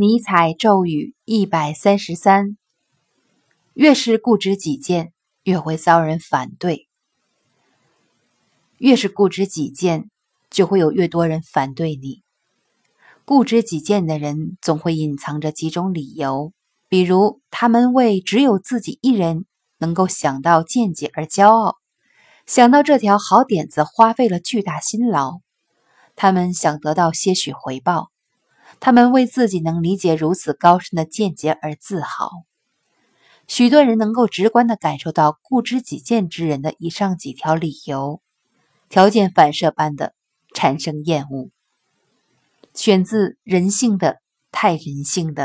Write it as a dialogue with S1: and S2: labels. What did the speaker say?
S1: 尼采咒语一百三十三：越是固执己见，越会遭人反对；越是固执己见，就会有越多人反对你。固执己见的人总会隐藏着几种理由，比如他们为只有自己一人能够想到见解而骄傲，想到这条好点子花费了巨大辛劳，他们想得到些许回报。他们为自己能理解如此高深的见解而自豪。许多人能够直观地感受到固执己见之人的以上几条理由，条件反射般的产生厌恶。选自《人性的太人性的》。